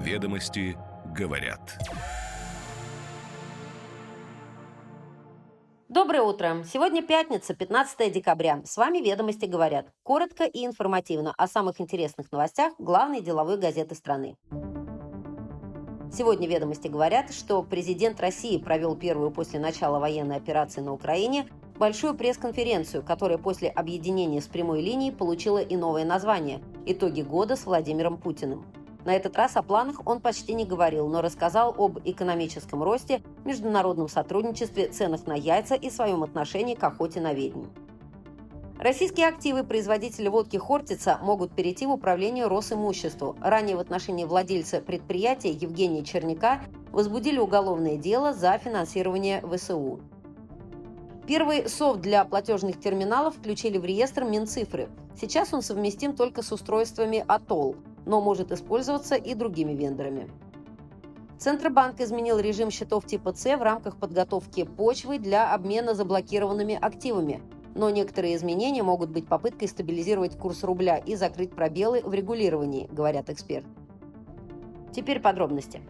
Ведомости говорят. Доброе утро! Сегодня пятница, 15 декабря. С вами «Ведомости говорят». Коротко и информативно о самых интересных новостях главной деловой газеты страны. Сегодня «Ведомости говорят», что президент России провел первую после начала военной операции на Украине большую пресс-конференцию, которая после объединения с прямой линией получила и новое название – «Итоги года с Владимиром Путиным». На этот раз о планах он почти не говорил, но рассказал об экономическом росте, международном сотрудничестве, ценах на яйца и своем отношении к охоте на ведьм. Российские активы производителя водки «Хортица» могут перейти в управление Росимуществу. Ранее в отношении владельца предприятия Евгения Черняка возбудили уголовное дело за финансирование ВСУ. Первый софт для платежных терминалов включили в реестр Минцифры. Сейчас он совместим только с устройствами «Атолл», но может использоваться и другими вендорами. Центробанк изменил режим счетов типа С в рамках подготовки почвы для обмена заблокированными активами. Но некоторые изменения могут быть попыткой стабилизировать курс рубля и закрыть пробелы в регулировании, говорят эксперты. Теперь подробности.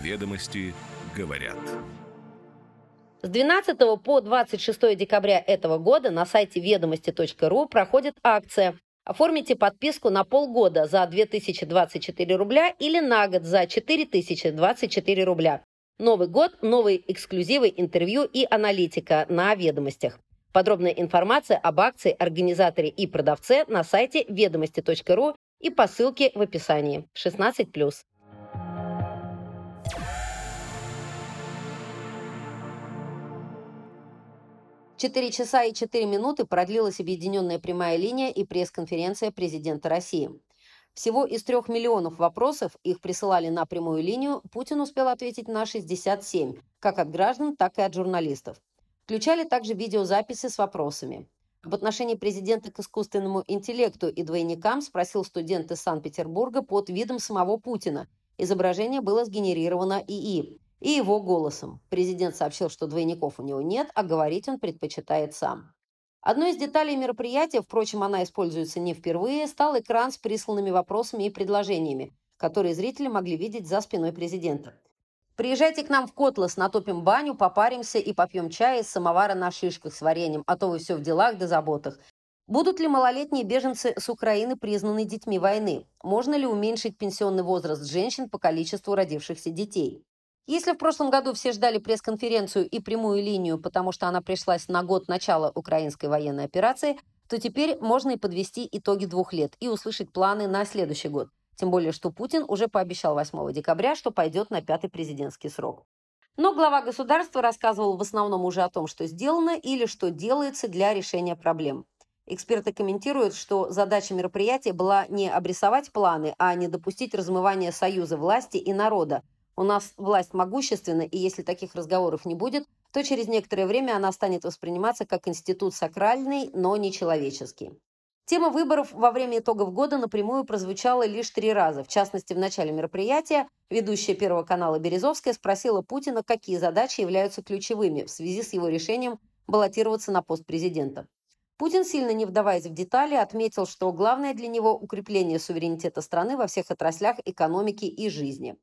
Ведомости говорят. С 12 по 26 декабря этого года на сайте ведомости.ру проходит акция Оформите подписку на полгода за 2024 рубля или на год за 4024 рубля. Новый год, новые эксклюзивы, интервью и аналитика на ведомостях. Подробная информация об акции, организаторе и продавце на сайте ведомости.ру и по ссылке в описании. 16+. 4 часа и 4 минуты продлилась объединенная прямая линия и пресс-конференция президента России. Всего из трех миллионов вопросов, их присылали на прямую линию, Путин успел ответить на 67, как от граждан, так и от журналистов. Включали также видеозаписи с вопросами. В отношении президента к искусственному интеллекту и двойникам спросил студент из Санкт-Петербурга под видом самого Путина. Изображение было сгенерировано ИИ и его голосом. Президент сообщил, что двойников у него нет, а говорить он предпочитает сам. Одной из деталей мероприятия, впрочем, она используется не впервые, стал экран с присланными вопросами и предложениями, которые зрители могли видеть за спиной президента. Приезжайте к нам в Котлас, натопим баню, попаримся и попьем чай из самовара на шишках с вареньем, а то вы все в делах да заботах. Будут ли малолетние беженцы с Украины признаны детьми войны? Можно ли уменьшить пенсионный возраст женщин по количеству родившихся детей? Если в прошлом году все ждали пресс-конференцию и прямую линию, потому что она пришлась на год начала украинской военной операции, то теперь можно и подвести итоги двух лет и услышать планы на следующий год. Тем более, что Путин уже пообещал 8 декабря, что пойдет на пятый президентский срок. Но глава государства рассказывал в основном уже о том, что сделано или что делается для решения проблем. Эксперты комментируют, что задача мероприятия была не обрисовать планы, а не допустить размывания союза власти и народа, у нас власть могущественна, и если таких разговоров не будет, то через некоторое время она станет восприниматься как институт сакральный, но не человеческий. Тема выборов во время итогов года напрямую прозвучала лишь три раза. В частности, в начале мероприятия ведущая Первого канала Березовская спросила Путина, какие задачи являются ключевыми в связи с его решением баллотироваться на пост президента. Путин, сильно не вдаваясь в детали, отметил, что главное для него – укрепление суверенитета страны во всех отраслях экономики и жизни.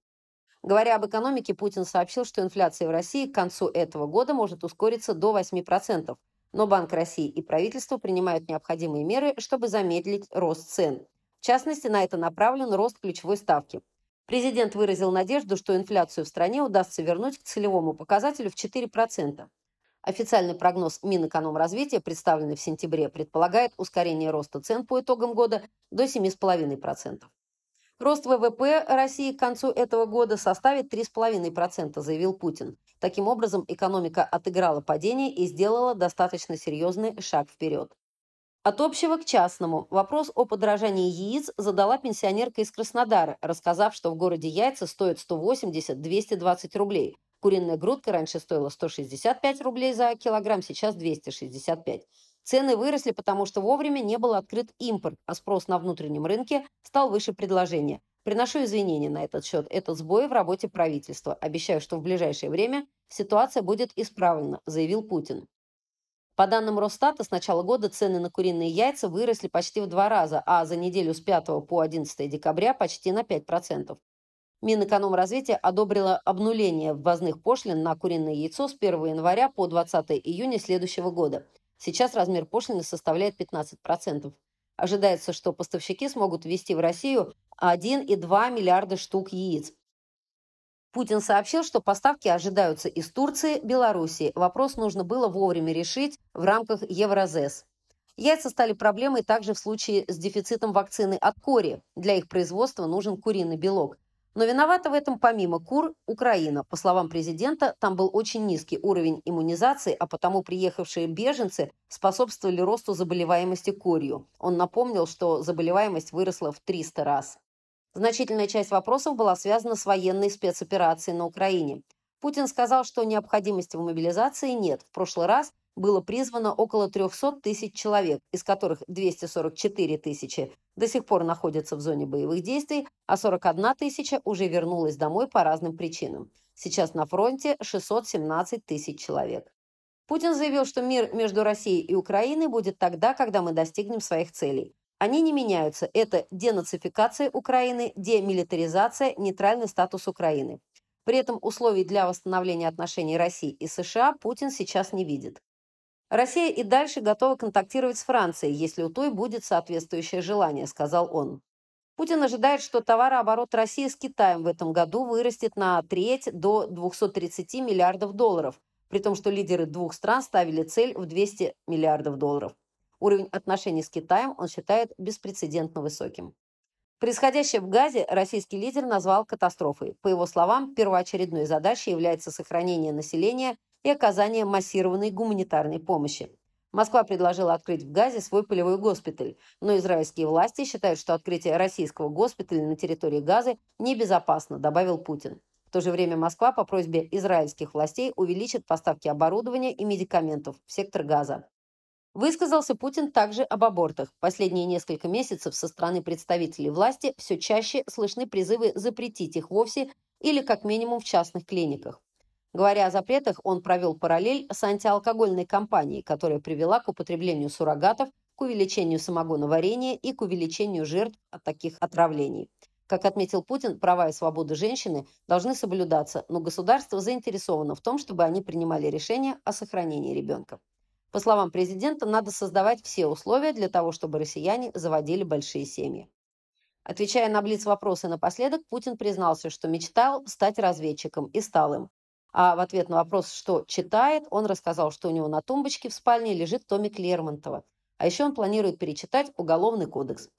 Говоря об экономике, Путин сообщил, что инфляция в России к концу этого года может ускориться до 8%, но Банк России и правительство принимают необходимые меры, чтобы замедлить рост цен. В частности, на это направлен рост ключевой ставки. Президент выразил надежду, что инфляцию в стране удастся вернуть к целевому показателю в 4%. Официальный прогноз Минэкономразвития, представленный в сентябре, предполагает ускорение роста цен по итогам года до 7,5%. Рост ВВП России к концу этого года составит 3,5%, заявил Путин. Таким образом, экономика отыграла падение и сделала достаточно серьезный шаг вперед. От общего к частному. Вопрос о подорожании яиц задала пенсионерка из Краснодара, рассказав, что в городе яйца стоят 180-220 рублей. Куриная грудка раньше стоила 165 рублей за килограмм, сейчас 265. Цены выросли, потому что вовремя не был открыт импорт, а спрос на внутреннем рынке стал выше предложения. Приношу извинения на этот счет. Это сбой в работе правительства. Обещаю, что в ближайшее время ситуация будет исправлена, заявил Путин. По данным Росстата, с начала года цены на куриные яйца выросли почти в два раза, а за неделю с 5 по 11 декабря почти на 5%. Минэкономразвитие одобрило обнуление ввозных пошлин на куриное яйцо с 1 января по 20 июня следующего года. Сейчас размер пошлины составляет 15%. Ожидается, что поставщики смогут ввести в Россию 1,2 миллиарда штук яиц. Путин сообщил, что поставки ожидаются из Турции, Белоруссии. Вопрос нужно было вовремя решить в рамках Евразес. Яйца стали проблемой также в случае с дефицитом вакцины от кори. Для их производства нужен куриный белок. Но виновата в этом помимо кур Украина. По словам президента, там был очень низкий уровень иммунизации, а потому приехавшие беженцы способствовали росту заболеваемости корью. Он напомнил, что заболеваемость выросла в 300 раз. Значительная часть вопросов была связана с военной спецоперацией на Украине. Путин сказал, что необходимости в мобилизации нет. В прошлый раз было призвано около 300 тысяч человек, из которых 244 тысячи до сих пор находятся в зоне боевых действий, а 41 тысяча уже вернулась домой по разным причинам. Сейчас на фронте 617 тысяч человек. Путин заявил, что мир между Россией и Украиной будет тогда, когда мы достигнем своих целей. Они не меняются. Это денацификация Украины, демилитаризация, нейтральный статус Украины. При этом условий для восстановления отношений России и США Путин сейчас не видит. Россия и дальше готова контактировать с Францией, если у той будет соответствующее желание, сказал он. Путин ожидает, что товарооборот России с Китаем в этом году вырастет на треть до 230 миллиардов долларов, при том, что лидеры двух стран ставили цель в 200 миллиардов долларов. Уровень отношений с Китаем он считает беспрецедентно высоким. Происходящее в Газе российский лидер назвал катастрофой. По его словам, первоочередной задачей является сохранение населения и оказание массированной гуманитарной помощи. Москва предложила открыть в Газе свой полевой госпиталь, но израильские власти считают, что открытие российского госпиталя на территории Газы небезопасно, добавил Путин. В то же время Москва по просьбе израильских властей увеличит поставки оборудования и медикаментов в сектор Газа. Высказался Путин также об абортах. Последние несколько месяцев со стороны представителей власти все чаще слышны призывы запретить их вовсе или как минимум в частных клиниках. Говоря о запретах, он провел параллель с антиалкогольной кампанией, которая привела к употреблению суррогатов, к увеличению самогоноварения и к увеличению жертв от таких отравлений. Как отметил Путин, права и свободы женщины должны соблюдаться, но государство заинтересовано в том, чтобы они принимали решения о сохранении ребенка. По словам президента, надо создавать все условия для того, чтобы россияне заводили большие семьи. Отвечая на блиц-вопросы напоследок, Путин признался, что мечтал стать разведчиком и стал им. А в ответ на вопрос, что читает, он рассказал, что у него на тумбочке в спальне лежит томик Лермонтова. А еще он планирует перечитать Уголовный кодекс.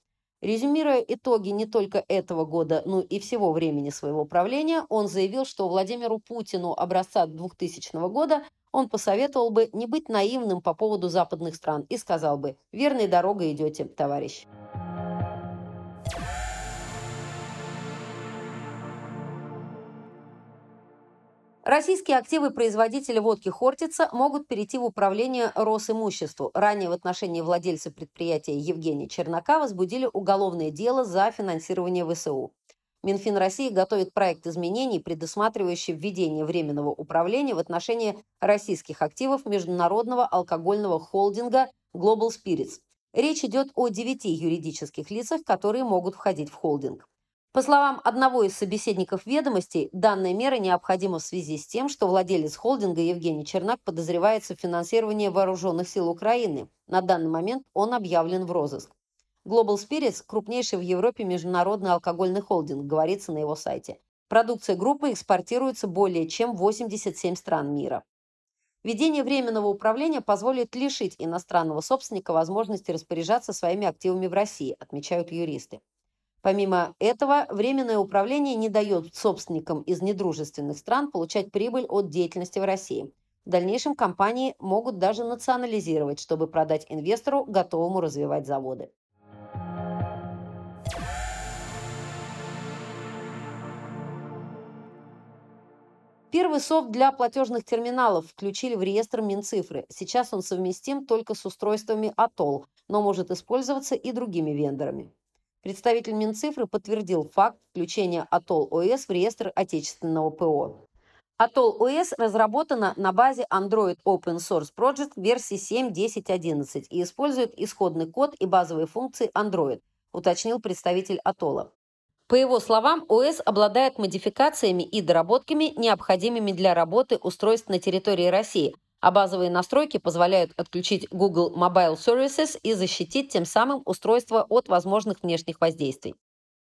Резюмируя итоги не только этого года, но и всего времени своего правления, он заявил, что Владимиру Путину образца 2000 года он посоветовал бы не быть наивным по поводу западных стран и сказал бы «Верной дорогой идете, товарищ». Российские активы производителя водки «Хортица» могут перейти в управление Росимуществу. Ранее в отношении владельца предприятия Евгения Чернака возбудили уголовное дело за финансирование ВСУ. Минфин России готовит проект изменений, предусматривающий введение временного управления в отношении российских активов международного алкогольного холдинга Global Spirits. Речь идет о девяти юридических лицах, которые могут входить в холдинг. По словам одного из собеседников ведомостей, данная мера необходима в связи с тем, что владелец холдинга Евгений Чернак подозревается в финансировании вооруженных сил Украины. На данный момент он объявлен в розыск. Global Spirits – крупнейший в Европе международный алкогольный холдинг, говорится на его сайте. Продукция группы экспортируется более чем в 87 стран мира. Введение временного управления позволит лишить иностранного собственника возможности распоряжаться своими активами в России, отмечают юристы. Помимо этого, временное управление не дает собственникам из недружественных стран получать прибыль от деятельности в России. В дальнейшем компании могут даже национализировать, чтобы продать инвестору, готовому развивать заводы. Первый софт для платежных терминалов включили в реестр Минцифры. Сейчас он совместим только с устройствами Atoll, но может использоваться и другими вендорами. Представитель Минцифры подтвердил факт включения OS в реестр отечественного ПО. OS разработана на базе Android Open Source Project версии 7.10.11 и использует исходный код и базовые функции Android, уточнил представитель Atoll. По его словам, ОС обладает модификациями и доработками, необходимыми для работы устройств на территории России, а базовые настройки позволяют отключить Google Mobile Services и защитить тем самым устройство от возможных внешних воздействий.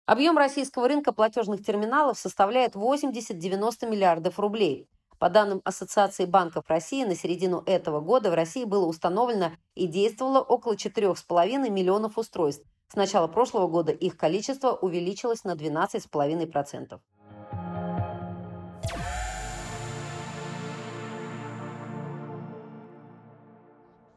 Объем российского рынка платежных терминалов составляет 80-90 миллиардов рублей. По данным Ассоциации банков России, на середину этого года в России было установлено и действовало около 4,5 миллионов устройств. С начала прошлого года их количество увеличилось на 12,5%.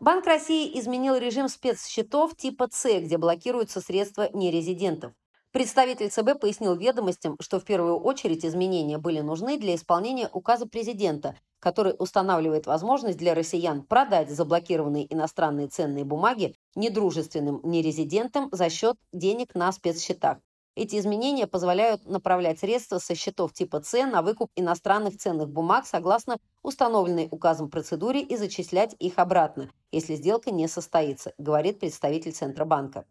Банк России изменил режим спецсчетов типа С, где блокируются средства нерезидентов. Представитель ЦБ пояснил ведомостям, что в первую очередь изменения были нужны для исполнения указа президента, который устанавливает возможность для россиян продать заблокированные иностранные ценные бумаги недружественным нерезидентам за счет денег на спецсчетах. Эти изменения позволяют направлять средства со счетов типа С на выкуп иностранных ценных бумаг согласно установленной указом процедуре и зачислять их обратно, если сделка не состоится, говорит представитель Центробанка.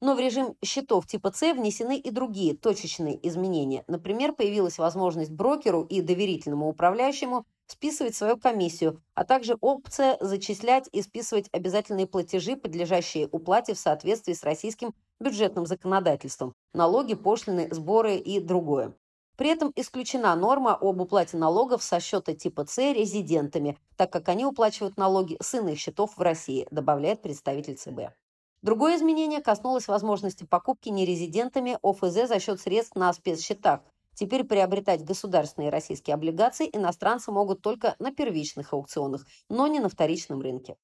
Но в режим счетов типа С внесены и другие точечные изменения. Например, появилась возможность брокеру и доверительному управляющему списывать свою комиссию, а также опция зачислять и списывать обязательные платежи, подлежащие уплате в соответствии с российским бюджетным законодательством, налоги, пошлины, сборы и другое. При этом исключена норма об уплате налогов со счета типа С резидентами, так как они уплачивают налоги с иных счетов в России, добавляет представитель ЦБ. Другое изменение коснулось возможности покупки нерезидентами ОФЗ за счет средств на спецсчетах. Теперь приобретать государственные российские облигации иностранцы могут только на первичных аукционах, но не на вторичном рынке.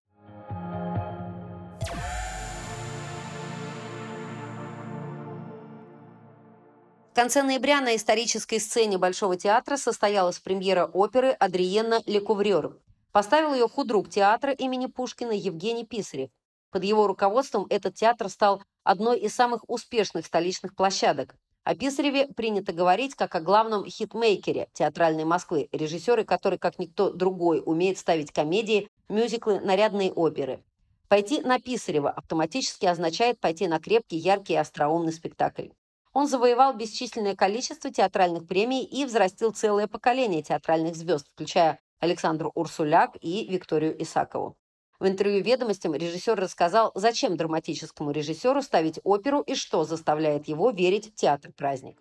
Конце ноября на исторической сцене Большого театра состоялась премьера оперы «Адриена Лекуврер». Поставил ее худрук театра имени Пушкина Евгений Писарев. Под его руководством этот театр стал одной из самых успешных столичных площадок. О Писареве принято говорить как о главном хитмейкере театральной Москвы, режиссеры, который, как никто другой, умеет ставить комедии, мюзиклы, нарядные оперы. Пойти на Писарева автоматически означает пойти на крепкий, яркий и остроумный спектакль. Он завоевал бесчисленное количество театральных премий и взрастил целое поколение театральных звезд, включая Александру Урсуляк и Викторию Исакову. В интервью «Ведомостям» режиссер рассказал, зачем драматическому режиссеру ставить оперу и что заставляет его верить в театр-праздник.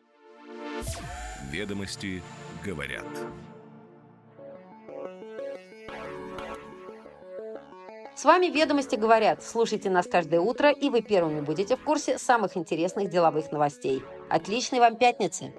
«Ведомости говорят». С вами «Ведомости говорят». Слушайте нас каждое утро, и вы первыми будете в курсе самых интересных деловых новостей. Отличной вам пятницы!